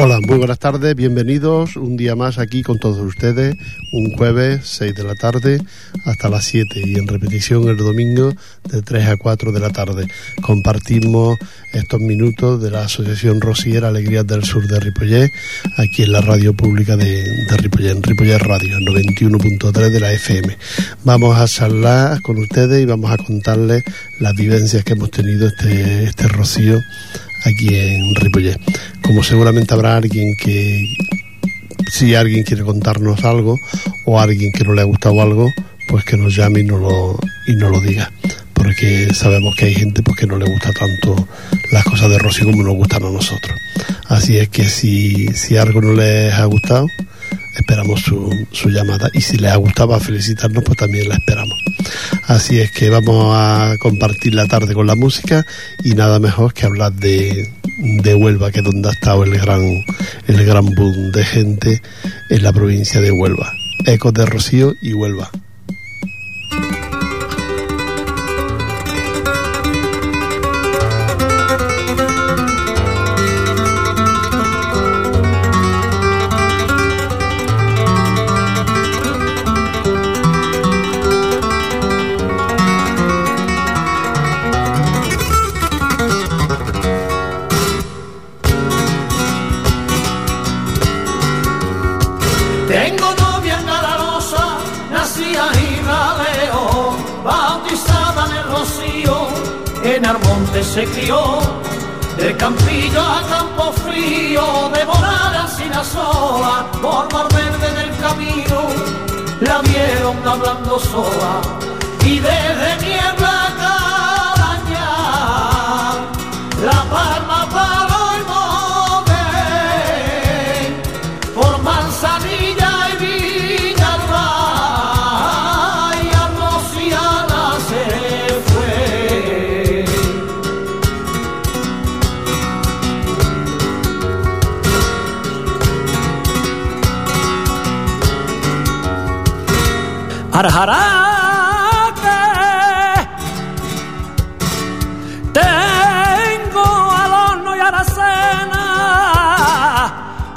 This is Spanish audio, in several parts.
Hola, muy buenas tardes, bienvenidos un día más aquí con todos ustedes, un jueves 6 de la tarde hasta las 7 y en repetición el domingo de 3 a 4 de la tarde. Compartimos estos minutos de la Asociación Rosiera Alegrías del Sur de Ripollet, aquí en la radio pública de, de Ripollet, en Ripollet Radio, 91.3 de la FM. Vamos a charlar con ustedes y vamos a contarles las vivencias que hemos tenido este, este rocío aquí en Ripollet. Como seguramente habrá alguien que, si alguien quiere contarnos algo o alguien que no le ha gustado algo, pues que nos llame y no lo, y no lo diga. Porque sabemos que hay gente pues, que no le gusta tanto las cosas de Rocío como nos gustan a nosotros. Así es que si, si algo no les ha gustado, esperamos su, su llamada y si les ha gustado felicitarnos pues también la esperamos. Así es que vamos a compartir la tarde con la música y nada mejor que hablar de, de Huelva que es donde ha estado el gran el gran boom de gente en la provincia de Huelva. Ecos de Rocío y Huelva se crió, de campillo a campo frío, de morada sin sola, por mar verde del camino, la vieron hablando sola, y desde niebla Arjaraque. Tengo al horno y aracena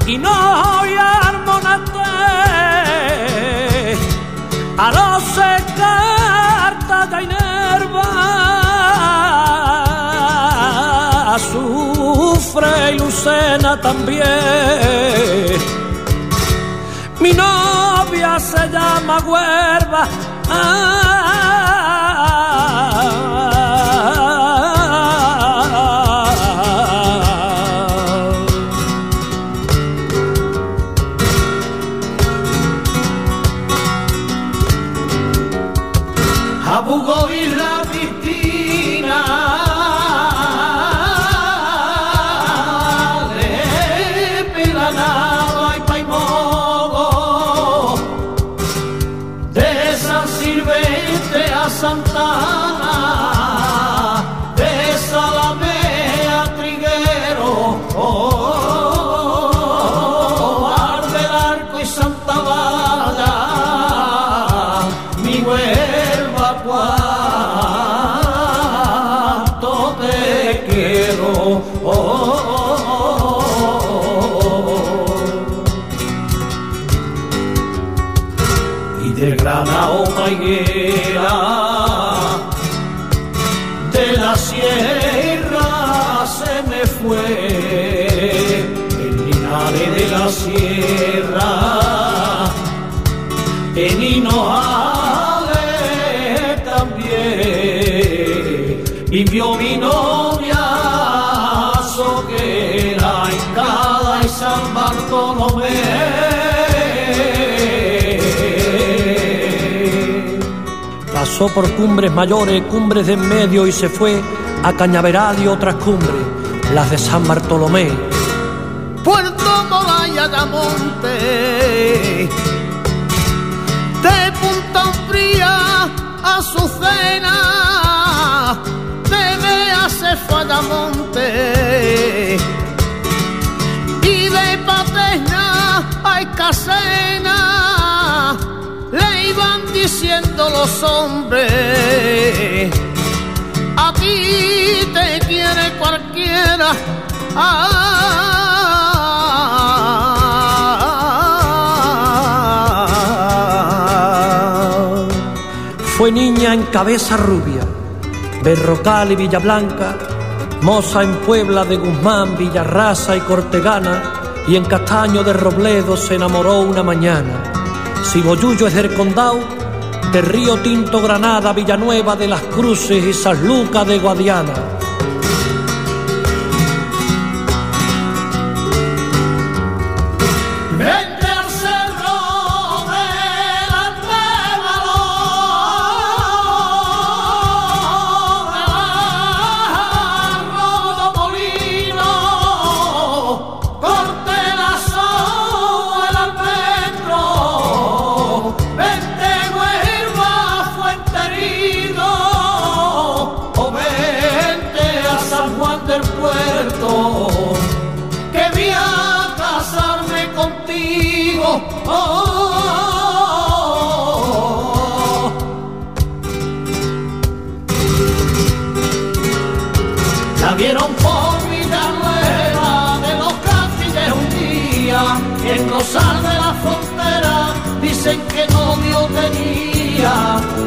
y no y armonate a los carta de inerva sufre y lucena también se llama Huerva. Vivió mi novia soquera en cada y San Bartolomé. Pasó por cumbres mayores, cumbres de en medio y se fue a Cañaveral y otras cumbres, las de San Bartolomé. De Monte, de Punta Fría a su cena se fue a monte y de Paterna a Casena le iban diciendo los hombres a ti te quiere cualquiera ah, niña en cabeza rubia, Berrocal y Villablanca, moza en Puebla de Guzmán, Villarraza y Cortegana, y en Castaño de Robledo se enamoró una mañana. Si Boyullo es del Condado, de Río Tinto Granada, Villanueva de las Cruces y San Lucas de Guadiana.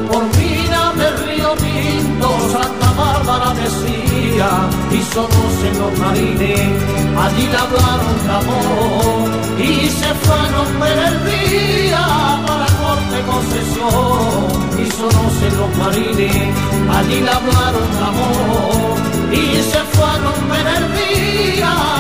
Por vida del río Pinto, Santa Bárbara decía, y somos en los marines, allí le hablaron de amor, y se fue a romper el día para corte concesión, y somos en los marines, allí le hablaron de amor, y se fue a romper el día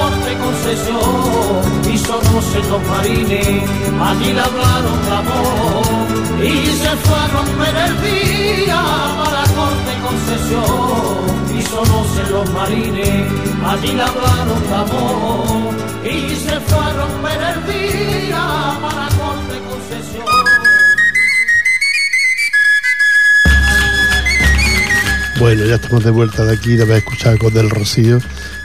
corte concesión, y somos en los marines, allí le hablaron de amor, y se fue a romper el día. Para corte concesión y en los marines. Allí le hablaron de amor y se fue a romper el día. Para corte concesión Bueno, ya estamos de vuelta de aquí, de haber escuchado con del Rocío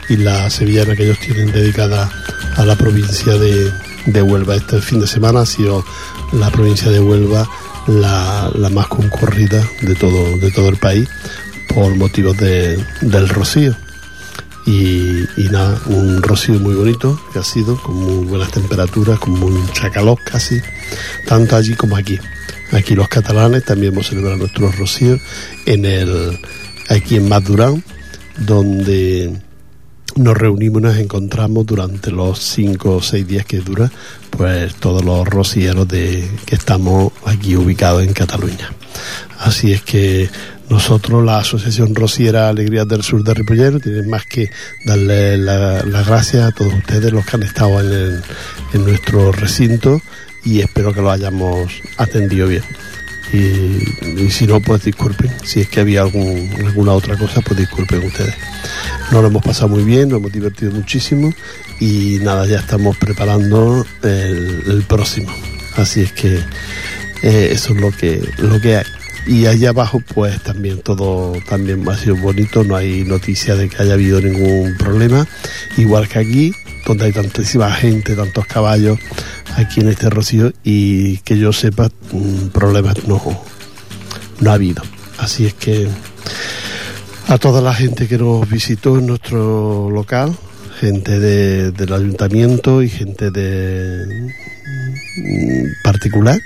y la sevillana que ellos tienen dedicada a la provincia de, de Huelva. Este fin de semana ha sido la provincia de Huelva la, más concurrida de todo, de todo el país por motivos de, del rocío. Y, nada, un rocío muy bonito que ha sido, con muy buenas temperaturas, con mucha calor casi, tanto allí como aquí. Aquí los catalanes también hemos celebrado nuestro rocío en el, aquí en Madurán, donde nos reunimos y nos encontramos durante los cinco o seis días que dura, pues todos los rocieros de, que estamos aquí ubicados en Cataluña. Así es que nosotros, la Asociación Rociera Alegrías del Sur de Ripollero, tienen más que darle las la gracias a todos ustedes los que han estado en, en nuestro recinto y espero que lo hayamos atendido bien. Y, si no, pues disculpen. Si es que había alguna otra cosa, pues disculpen ustedes. Nos lo hemos pasado muy bien, nos hemos divertido muchísimo y nada, ya estamos preparando el, próximo. Así es que eh, eso es lo que, lo que hay. Y allá abajo, pues también todo también ha sido bonito, no hay noticia de que haya habido ningún problema. Igual que aquí, donde hay tantísima gente, tantos caballos, aquí en este rocío y que yo sepa mm, problemas no, no ha habido. Así es que a toda la gente que nos visitó en nuestro local, gente del ayuntamiento y gente de mm, particular,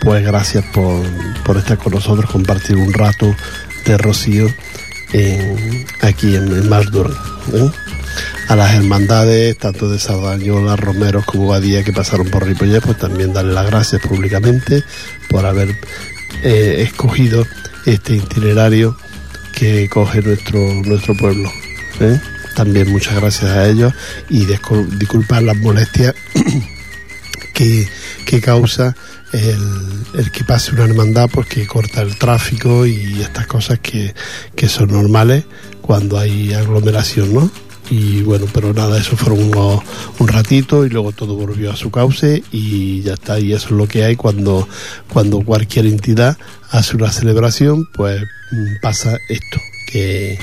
pues gracias por, por, estar con nosotros, compartir un rato de rocío aquí en, en ¿eh? a las hermandades, tanto de Sardañola, Romeros como Badía que pasaron por Ripollet, pues también darle las gracias públicamente por haber eh, escogido este itinerario que coge nuestro, nuestro pueblo. ¿eh? También muchas gracias a ellos y disculpar las molestias que, causa el, que pase una hermandad porque corta el tráfico y estas cosas que, que son normales cuando hay aglomeración, ¿no? y bueno, pero nada, eso fueron un ratito y luego todo volvió a su cauce y ya está, y eso es lo que hay cuando, cuando cualquier entidad hace una celebración, pues mm, pasa esto, que,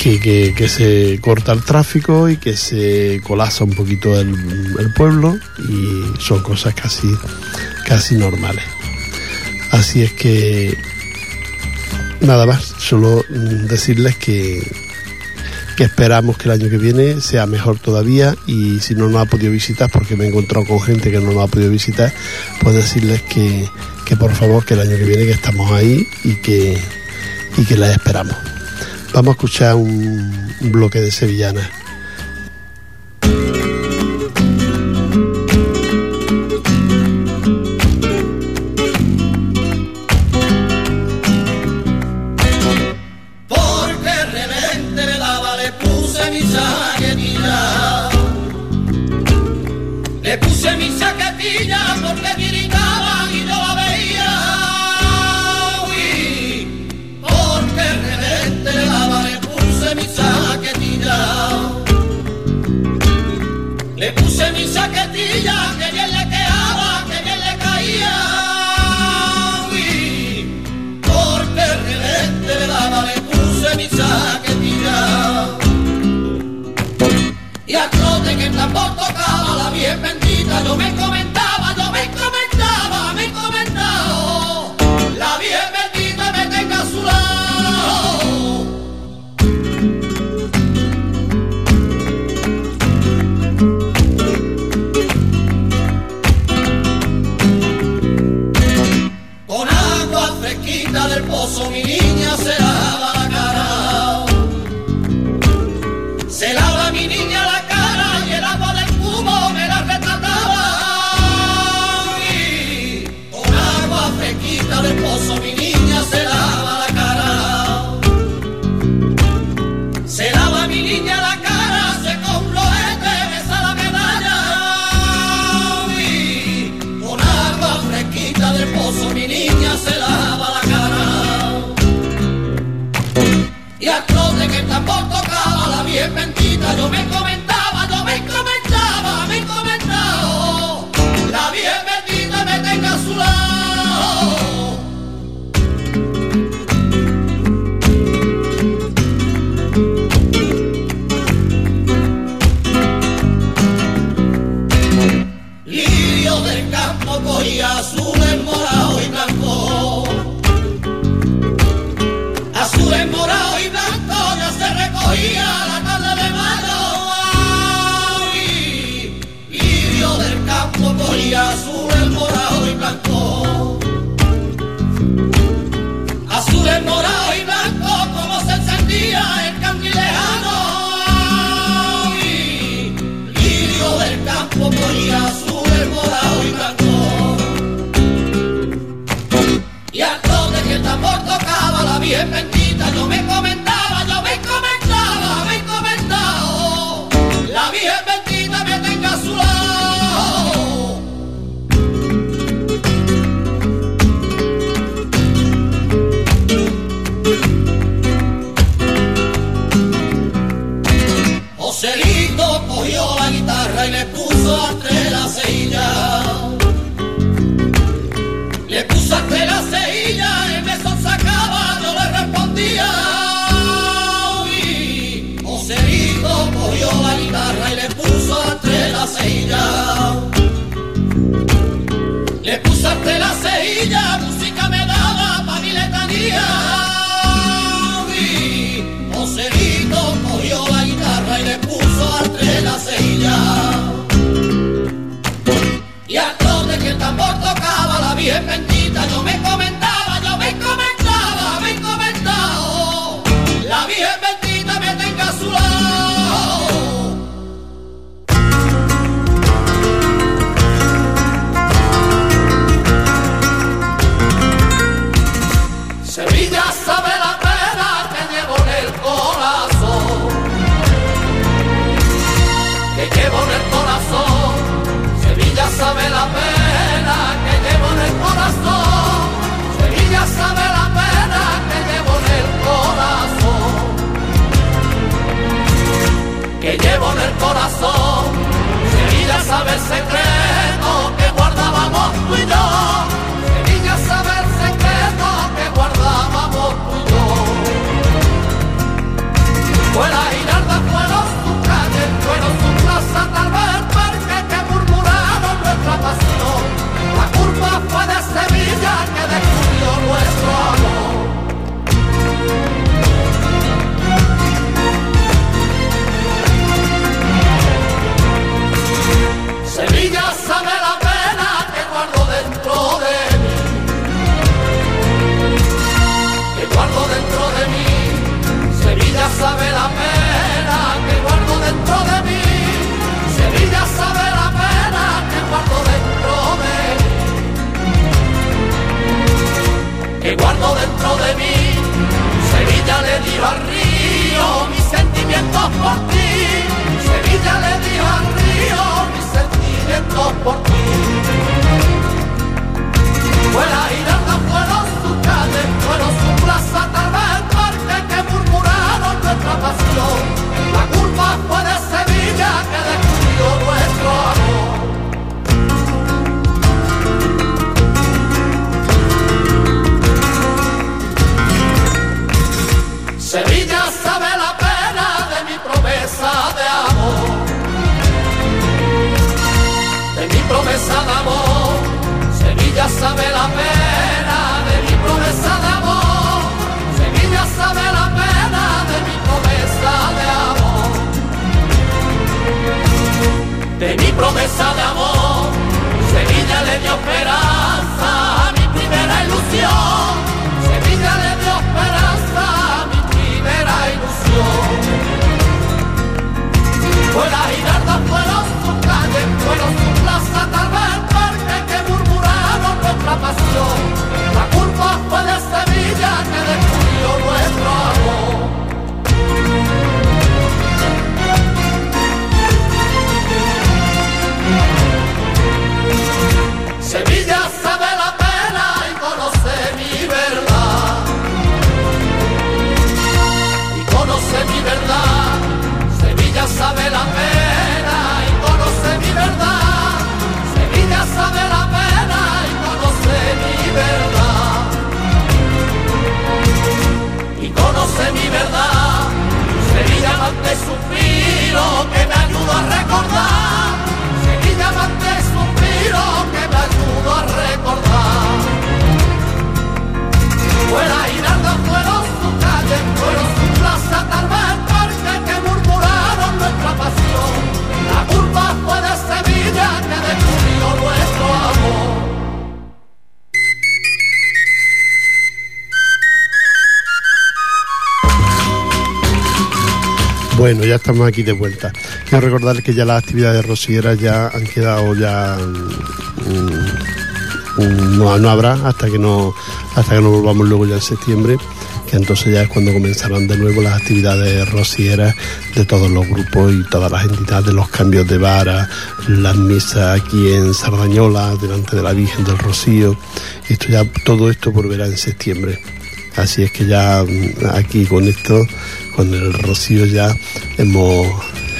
que, que, se corta el tráfico y que se colasa un poquito el, el pueblo y son cosas casi, casi normales. Así es que nada más, solo mm, decirles que que esperamos que el año que viene sea mejor todavía y si no nos ha podido visitar, porque me he encontrado con gente que no nos ha podido visitar, pues decirles que, que por favor que el año que viene que estamos ahí y que, y que la esperamos. Vamos a escuchar un, bloque de sevillanas. cogió la guitarra y le puso entre la ceilla. Le puso entre la ceilla, el beso sacaba, no le respondía. Y Joselito cogió la guitarra y le puso entre la ceilla. Le puso entre Yeah. Mi Bueno, ya estamos aquí de vuelta. Quiero recordar que ya las actividades rosieras ya han quedado ya mm, mm, no, no habrá hasta que no hasta que nos volvamos luego ya en septiembre que entonces ya es cuando comenzarán de nuevo las actividades rosieras de todos los grupos y todas las entidades, los cambios de vara, las misas aquí en Sardañola, delante de la Virgen del Rocío. Esto ya, todo esto volverá en septiembre. Así es que ya mm, aquí con esto, con el Rocío ya hemos,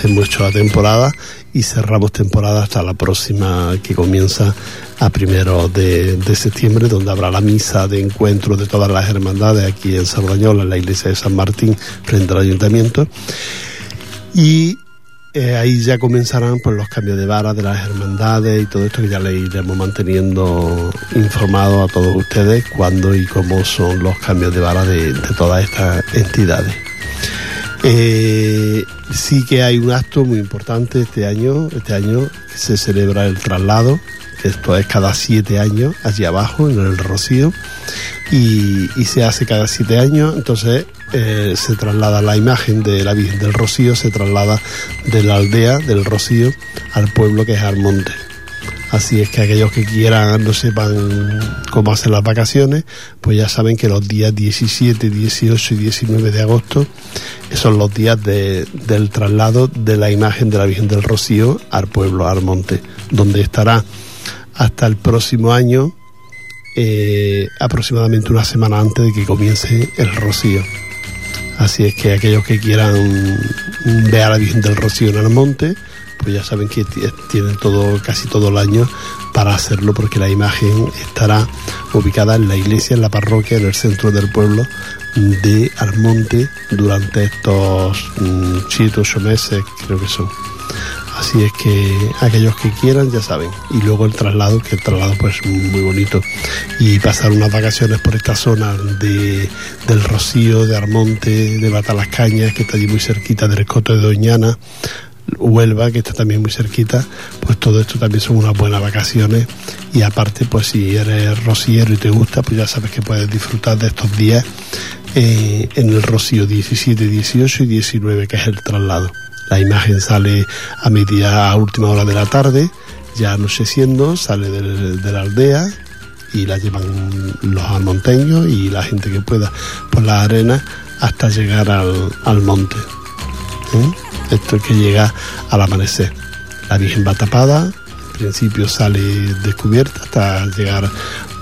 hecho la temporada y cerramos temporada hasta la próxima que comienza a primero de, septiembre, donde habrá la misa de encuentro de todas las hermandades aquí en Sardañola, en la iglesia de San Martín, frente al ayuntamiento. Y eh, ahí ya comenzarán pues, los cambios de vara de las hermandades y todo esto que ya le iremos manteniendo informado a todos ustedes cuándo y cómo son los cambios de vara de todas estas entidades. Eh, sí que hay un acto muy importante este año, este año se celebra el traslado, que esto es cada siete años, allí abajo, en el Rocío, y, y se hace cada siete años, entonces eh, se traslada la imagen de la Virgen del Rocío, se traslada de la aldea del Rocío al pueblo que es Almonte. Así es que aquellos que quieran, no sepan cómo hacer las vacaciones, pues ya saben que los días 17, 18 y 19 de agosto son los días de, del traslado de la imagen de la Virgen del Rocío al pueblo Armonte, donde estará hasta el próximo año, eh, aproximadamente una semana antes de que comience el Rocío. Así es que aquellos que quieran ver a la Virgen del Rocío en Almonte, pues ya saben que tienen todo, casi todo el año para hacerlo porque la imagen estará ubicada en la iglesia, en la parroquia, en el centro del pueblo de Almonte durante estos mm, siete ocho meses, creo que son. Así es que aquellos que quieran ya saben. Y luego el traslado, que el traslado pues muy bonito. Y pasar unas vacaciones por esta zona de, del Rocío, de Armonte, de Batalascañas, que está allí muy cerquita, del Escoto de Doñana, Huelva, que está también muy cerquita, pues todo esto también son unas buenas vacaciones y aparte, pues si eres rociero y te gusta, pues ya sabes que puedes disfrutar de estos días eh, en el Rocío 17, 18 y 19, que es el traslado. La imagen sale a media, a última hora de la tarde, ya anocheciendo, sale de, la aldea y la llevan los almonteños y la gente que pueda por la arena hasta llegar al, monte. ¿eh? Esto es que llega al amanecer. La Virgen va tapada, en principio sale descubierta hasta llegar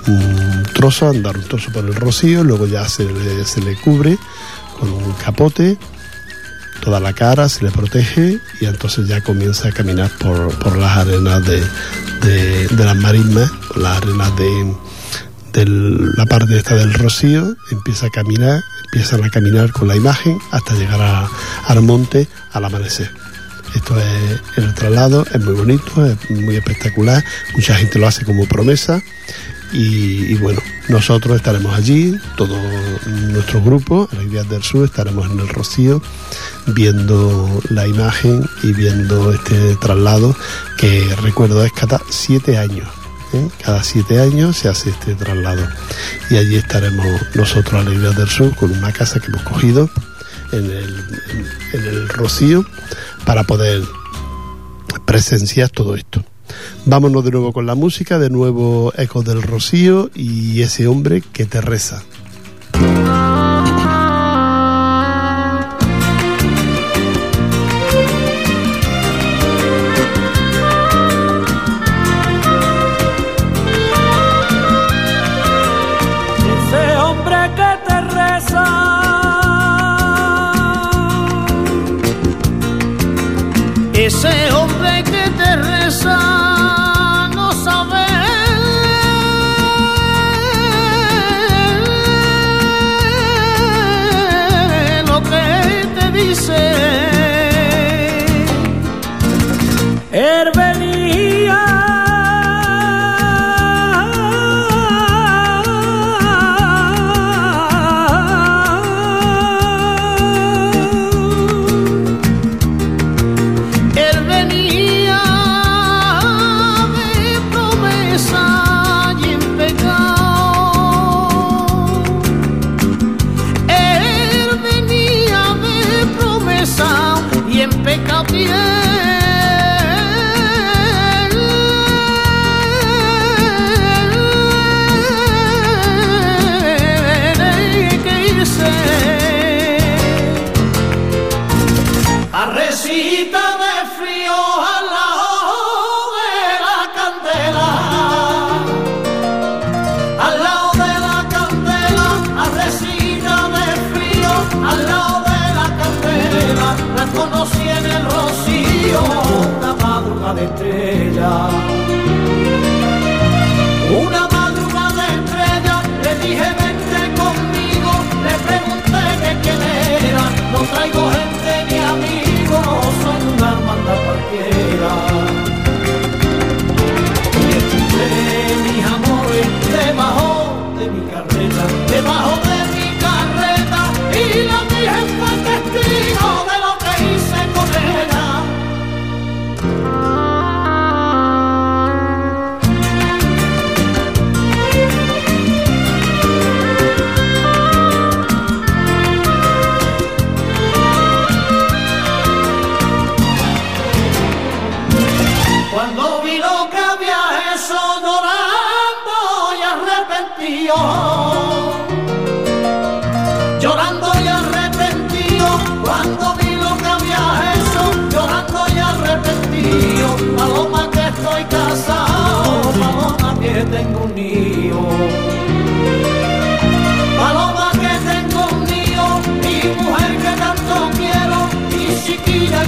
un trozo, andar un trozo por el rocío, luego ya se le, se le cubre con un capote, toda la cara se le protege y entonces ya comienza a caminar por, las arenas de, de, las marismas, las arenas de, de la parte esta del rocío, empieza a caminar, empiezan a caminar con la imagen hasta llegar al monte al amanecer. Esto es el traslado, es muy bonito, es muy espectacular, mucha gente lo hace como promesa y, bueno, nosotros estaremos allí, todo nuestro grupo, Alegrías del Sur, estaremos en el Rocío viendo la imagen y viendo este traslado que recuerdo es cada siete años. ¿Eh? Cada siete años se hace este traslado y allí estaremos nosotros, Alegrías del Sur, con una casa que hemos cogido en el, en el Rocío para poder presenciar todo esto. Vámonos de nuevo con la música, de nuevo Ecos del Rocío y ese hombre que te reza.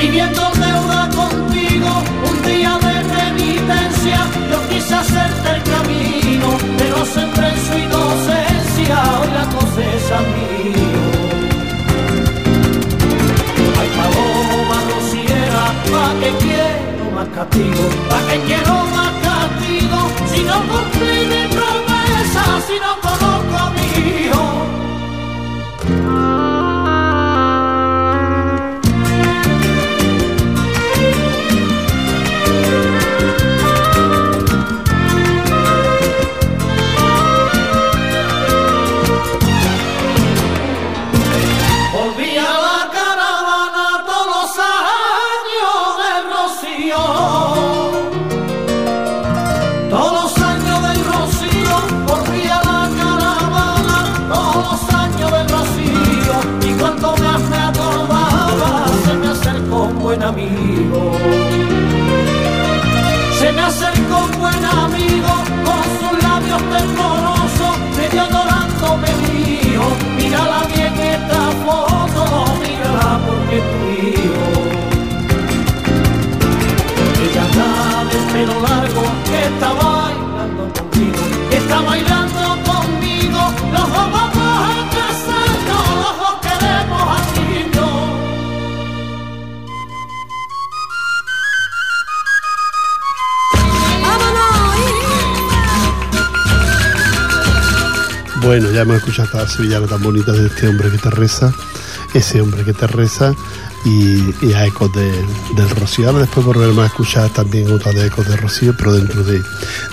Viviendo deuda contigo, un día de penitencia, yo quise hacerte el camino, pero sembré en su inocencia, hoy la cosecha mío. Ay, paloma rociera, pa' que quiero más castigo, pa' que quiero más castigo, si no cumplí mi promesa, si no conozco a mi. Se Bueno, ya hemos escuchado esta sevillana tan bonita de este hombre que te reza, ese hombre que te reza y, y a ecos de, del Rocío. Ahora después volveremos a escuchar también otra de ecos de Rocío, pero dentro de,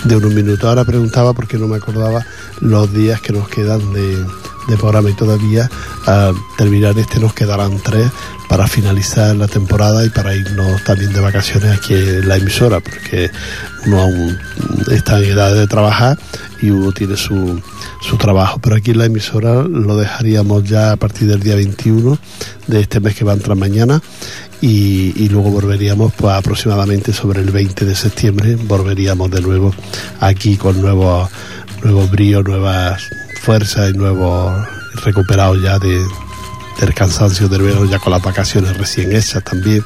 de unos minutos. Ahora preguntaba porque no me acordaba los días que nos quedan de, de programa y todavía a terminar este nos quedarán tres para finalizar la temporada y para irnos también de vacaciones aquí en la emisora, porque uno aún está en edad de trabajar y uno tiene su, su trabajo. Pero aquí en la emisora lo dejaríamos ya a partir del día 21 de este mes que va a entrar mañana y, y luego volveríamos pues aproximadamente sobre el 20 de septiembre, volveríamos de nuevo aquí con nuevos, nuevos bríos, nuevas fuerzas y nuevos recuperados ya de, del cansancio del verano ya con las vacaciones recién hechas también.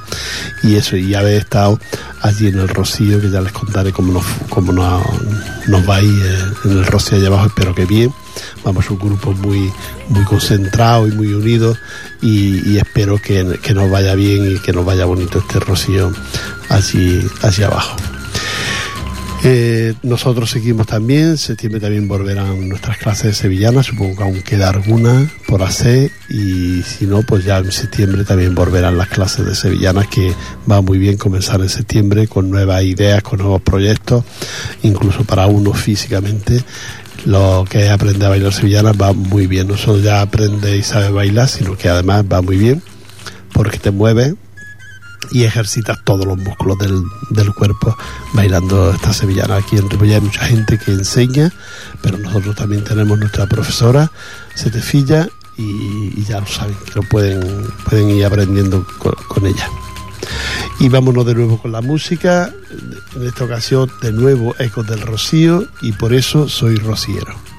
Y eso y haber estado allí en el Rocío que ya les contaré cómo nos, cómo nos, nos va a ir eh, en el Rocío allá abajo. Espero que bien. Vamos un grupo muy muy concentrado y muy unido. Y, y espero que, que, nos vaya bien y que nos vaya bonito este Rocío allí, allí abajo eh, nosotros seguimos también, en septiembre también volverán nuestras clases de sevillana, supongo que aún queda alguna por hacer y si no, pues ya en septiembre también volverán las clases de sevillanas que va muy bien comenzar en septiembre con nuevas ideas, con nuevos proyectos, incluso para uno físicamente. Lo que es aprender a bailar sevillana va muy bien, no solo ya aprende y sabe bailar, sino que además va muy bien porque te mueve, y ejercitas todos los músculos del, del, cuerpo bailando esta sevillana. Aquí en Ripollet hay mucha gente que enseña, pero nosotros también tenemos nuestra profesora, Setefilla, y, ya lo saben, que lo pueden, pueden ir aprendiendo con, ella. Y vámonos de nuevo con la música, en esta ocasión de nuevo Ecos del Rocío, y por eso soy rociero.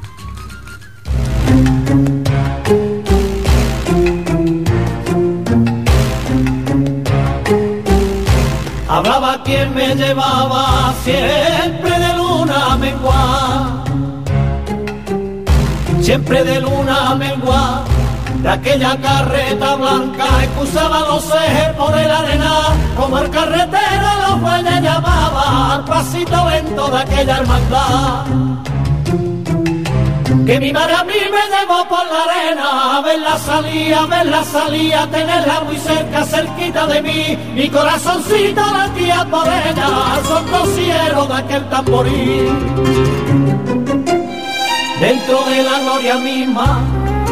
Hablaba quien me llevaba siempre de luna mengua, siempre de luna mengua, de aquella carreta blanca excusaba los ejes por el arena, como el carretero los bueyes llamaba al pasito lento de aquella hermandad. Que mi madre a mí me llevó por la arena, a verla salía, a verla salía, tenerla muy cerca, cerquita de mí, mi corazoncito latía por ella, son rociero de aquel tamboril. Dentro de la gloria misma,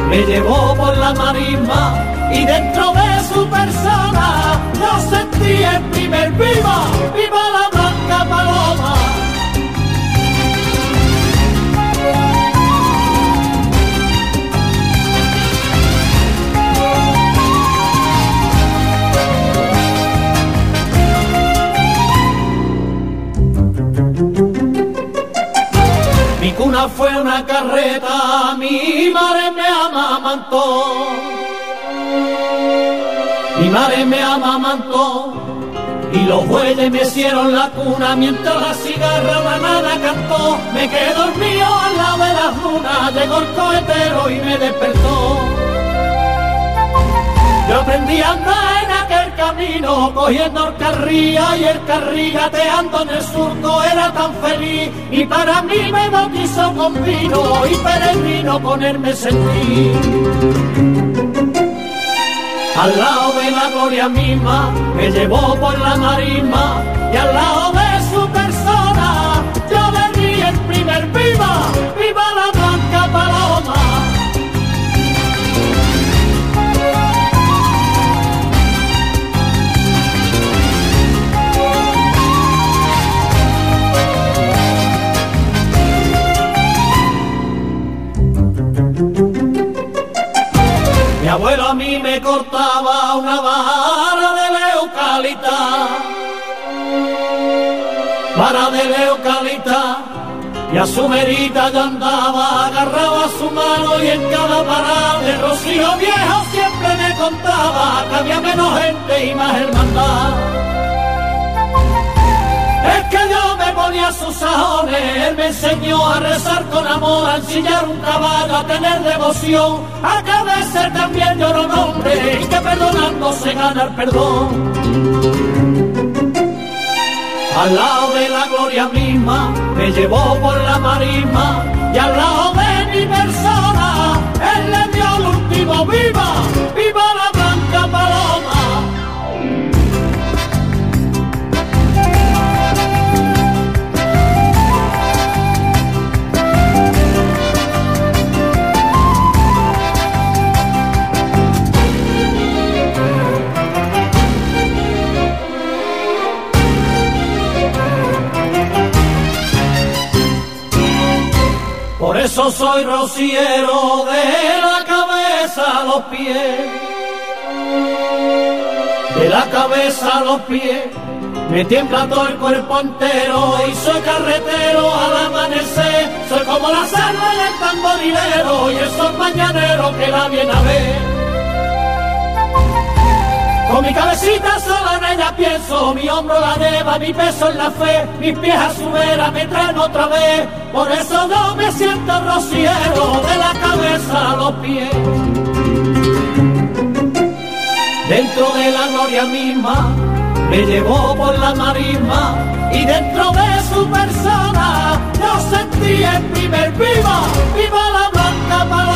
me llevó por la marisma, y dentro de su persona, yo sentí el primer viva, viva la blanca paloma. Fue una carreta, mi madre me amamantó. Mi madre me amamantó y los bueyes me hicieron la cuna mientras la cigarra la cantó. Me quedé dormido al lado de las lunas, llegó el cohetero y me despertó. Yo aprendí a andar en camino, cogiendo el carría y el carrí gateando en el surco, era tan feliz. Y para mí me bautizó con vino y peregrino ponerme sentí. Al lado de la gloria misma, me llevó por la marisma y al lado de su persona, yo le di el primer viva, y a su merita yo andaba, agarraba su mano y en cada parada de rocío viejo siempre me contaba que había menos gente y más hermandad. Es que yo me ponía sus sajones, él me enseñó a rezar con amor, a ensillar un caballo, a tener devoción, a que a veces también lloro nombre y que perdonando se gana el perdón. Al lado de la gloria misma, me llevó por la marisma y al lado de mi persona, él le dio el último viva, soy rociero de la cabeza a los pies. De la cabeza a los pies. Me tiembla todo el cuerpo entero y soy carretero al amanecer. Soy como la salva del tamborilero y el sol mañanero que la viene a ver. Con mi cabecita sola en ella pienso, mi hombro la deba, mi peso en la fe, mis pies a su vera me traen otra vez. Por eso no me siento rociero de la cabeza a los pies. Dentro de la gloria misma, me llevó por la marisma y dentro de su persona yo sentí el primer viva, viva la blanca paloma.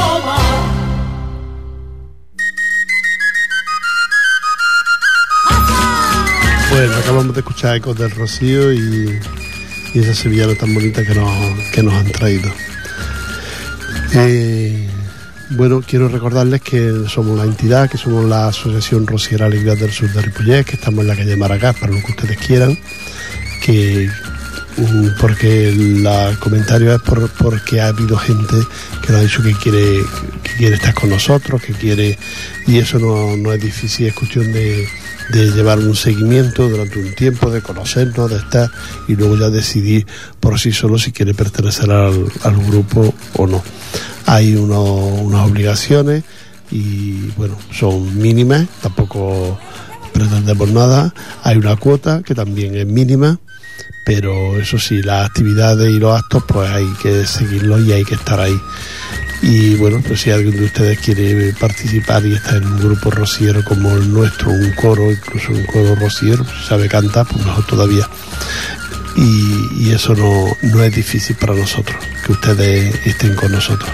Bueno, acabamos de escuchar Ecos del Rocío y, y esa sevillana tan bonita que nos, que nos han traído. Eh, bueno, quiero recordarles que somos la entidad, que somos la Asociación Rociera Alegría del Sur de Ripollet, que estamos en la calle Maracás, para lo que ustedes quieran, que mm, porque el comentario es por, porque ha habido gente que nos ha dicho que quiere, que quiere estar con nosotros, que quiere, y eso no, no es difícil, es cuestión de, de llevar un seguimiento durante un tiempo, de conocernos, de estar y luego ya decidir por sí solo si quiere pertenecer al, grupo o no. Hay uno, unas obligaciones y bueno, son mínimas, tampoco pretendemos nada. Hay una cuota que también es mínima, pero eso sí, las actividades y los actos pues hay que seguirlos y hay que estar ahí. Y bueno, pues si alguien de ustedes quiere participar y está en un grupo rociero como el nuestro, un coro, incluso un coro rociero, pues sabe cantar, pues mejor todavía. Y, y eso no, no es difícil para nosotros, que ustedes estén con nosotros.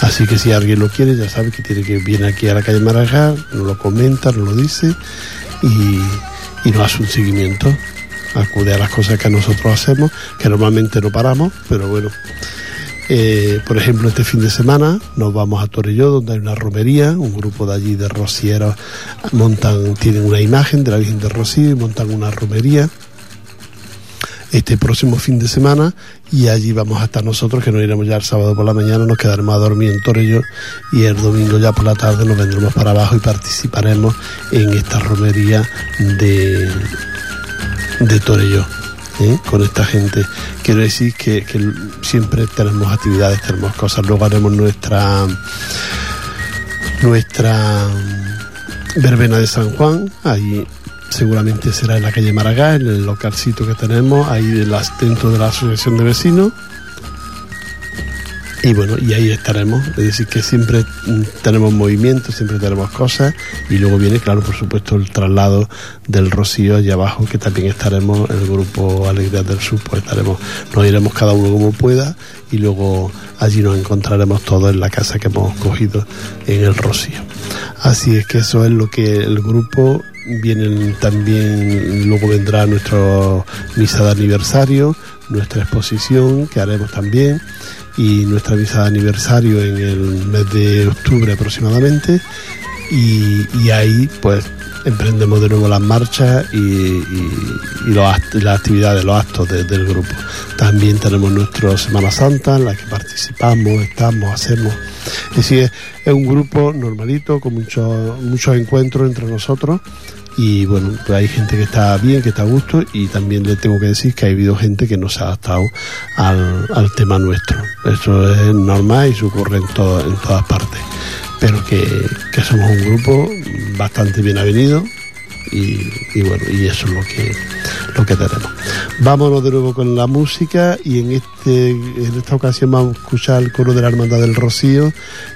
Así que si alguien lo quiere, ya sabe que tiene que viene aquí a la calle Marajá, nos lo comenta, nos lo dice y, y nos hace un seguimiento acude a las cosas que nosotros hacemos, que normalmente no paramos, pero bueno. Eh, por ejemplo, este fin de semana nos vamos a Torelló, donde hay una romería, un grupo de allí de rocieros montan, tienen una imagen de la Virgen de Rocío y montan una romería este próximo fin de semana. Y allí vamos a estar nosotros que nos iremos ya el sábado por la mañana, nos quedaremos a dormir en Torello y el domingo ya por la tarde nos vendremos para abajo y participaremos en esta romería de, de. ¿Eh? con esta gente. Quiero decir que, siempre tenemos actividades, tenemos cosas. Luego haremos nuestra nuestra verbena de San Juan, ahí seguramente será en la calle Maragá, en el localcito que tenemos, ahí dentro de la asociación de vecinos. Y bueno, y ahí estaremos. Es decir, que siempre tenemos movimiento, siempre tenemos cosas. Y luego viene, claro, por supuesto, el traslado del Rocío allá abajo, que también estaremos, en el grupo Alegría del Sur, pues estaremos, nos iremos cada uno como pueda. Y luego allí nos encontraremos todos en la casa que hemos cogido en el Rocío. Así es que eso es lo que el grupo vienen también, luego vendrá nuestro misa de aniversario, nuestra exposición que haremos también y nuestra misa de aniversario en el mes de octubre aproximadamente y, ahí pues emprendemos de nuevo las marchas y, las actividades, los actos del grupo. También tenemos nuestra Semana Santa en la que participamos, estamos, hacemos. Es decir, es un grupo normalito con muchos muchos encuentros entre nosotros y bueno, pues hay gente que está bien, que está a gusto y también le tengo que decir que ha habido gente que no se ha adaptado al, tema nuestro. Eso es normal y se ocurre en, todo, en todas partes. Pero que, somos un grupo bastante bien avenido y, bueno, y eso es lo que, lo que tenemos. Vámonos de nuevo con la música y en, este, en esta ocasión vamos a escuchar el coro de la Hermandad del Rocío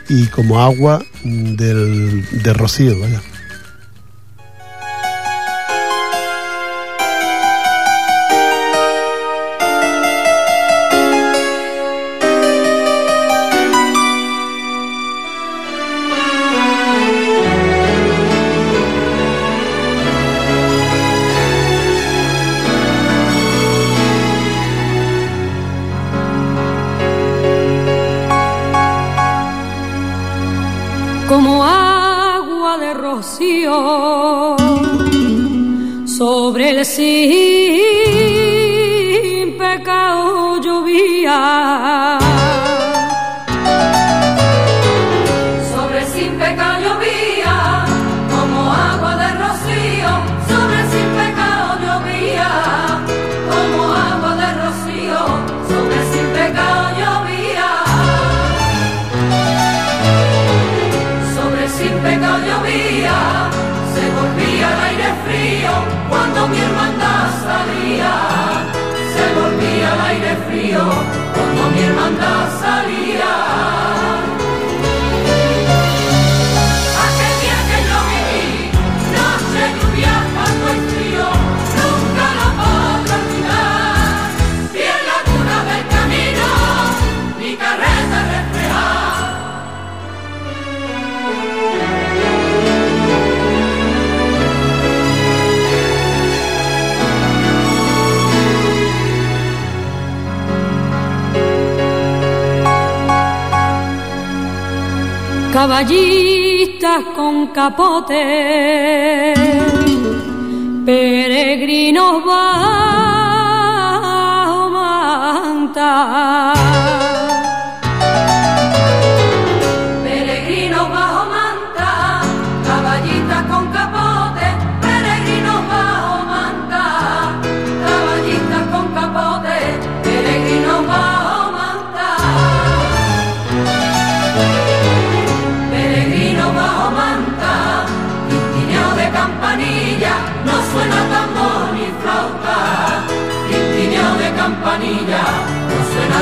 y como agua del, de Rocío, vaya. Caballistas con capote, peregrinos bajo manta.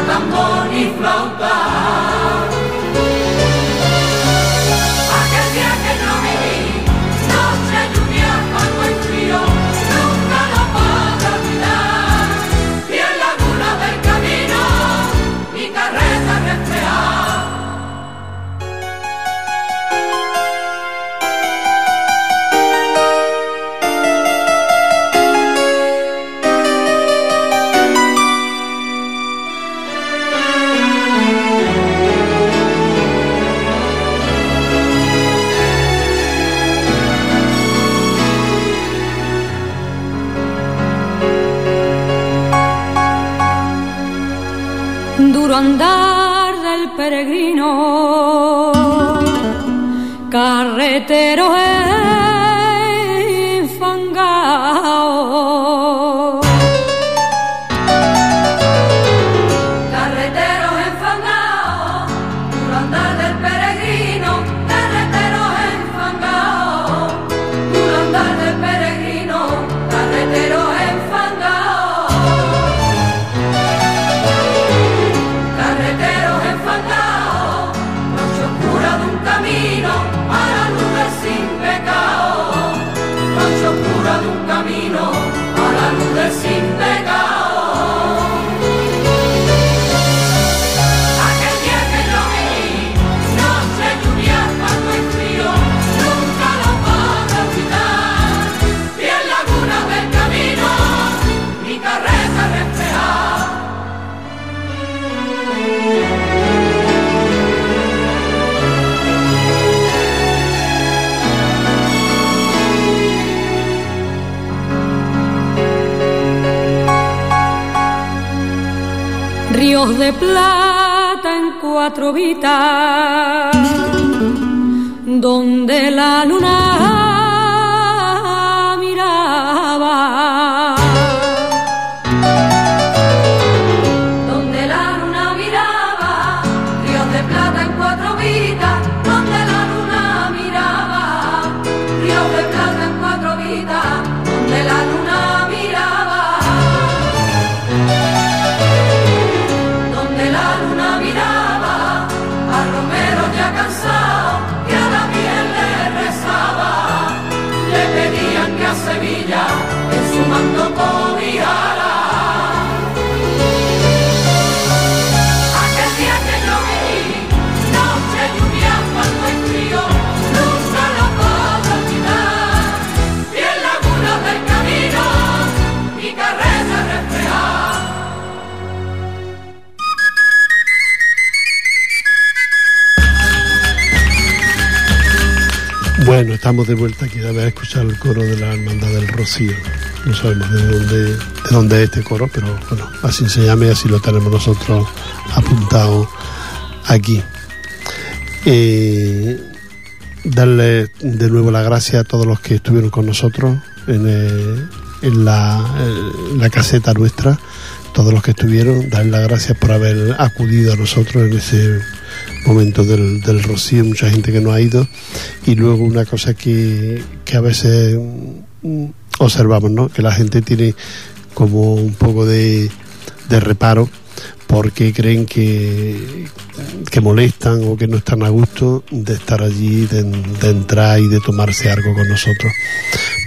Tambor ni flauta. Andar del peregrino, carretero enfangado. De plata en cuatro vitas, donde la luna estamos de vuelta aquí de haber escuchado el coro de la Hermandad del Rocío. No sabemos de dónde, de dónde es este coro, pero bueno, así se llama y así lo tenemos nosotros apuntado aquí. Eh, darle de nuevo la gracia a todos los que estuvieron con nosotros en, eh, en la, en la caseta nuestra, todos los que estuvieron, darle las gracias por haber acudido a nosotros en ese momento del, del rocío, mucha gente que no ha ido. Y luego una cosa que, que a veces mm, observamos, ¿no? Que la gente tiene como un poco de, de reparo porque creen que, que molestan o que no están a gusto de estar allí, de entrar y de tomarse algo con nosotros.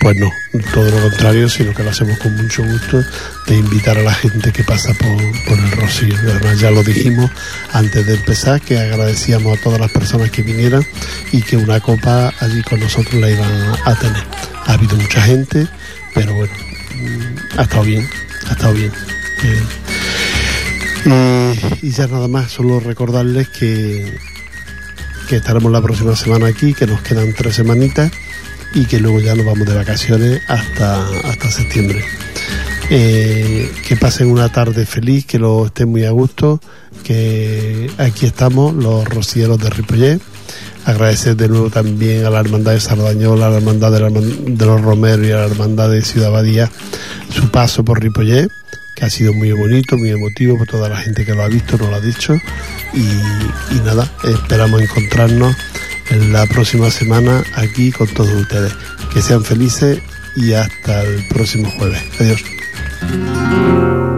Pues no, todo lo contrario, sino que lo hacemos con mucho gusto de invitar a la gente que pasa por, por el Rocío. Además, ya lo dijimos antes de empezar, que agradecíamos a todas las personas que vinieran y que una copa allí con nosotros la iban a tener. Ha habido mucha gente, pero bueno, mm, ha estado bien, ha estado bien. Eh, y, y ya nada más, solo recordarles que, que estaremos la próxima semana aquí, que nos quedan tres semanitas y que luego ya nos vamos de vacaciones hasta, hasta septiembre. Eh, que pasen una tarde feliz, que lo estén muy a gusto, que aquí estamos, los rocieros de Ripollet. Agradecer de nuevo también a la Hermandad de Sardañola, a la Hermandad de, la- de los Romeros y a la Hermandad de Ciudad Badía su paso por Ripollet, que ha sido muy bonito, muy emotivo por toda la gente que lo ha visto, nos lo ha dicho. Y, y nada, esperamos encontrarnos en la próxima semana aquí con todos ustedes. Que sean felices y hasta el próximo jueves. Adiós.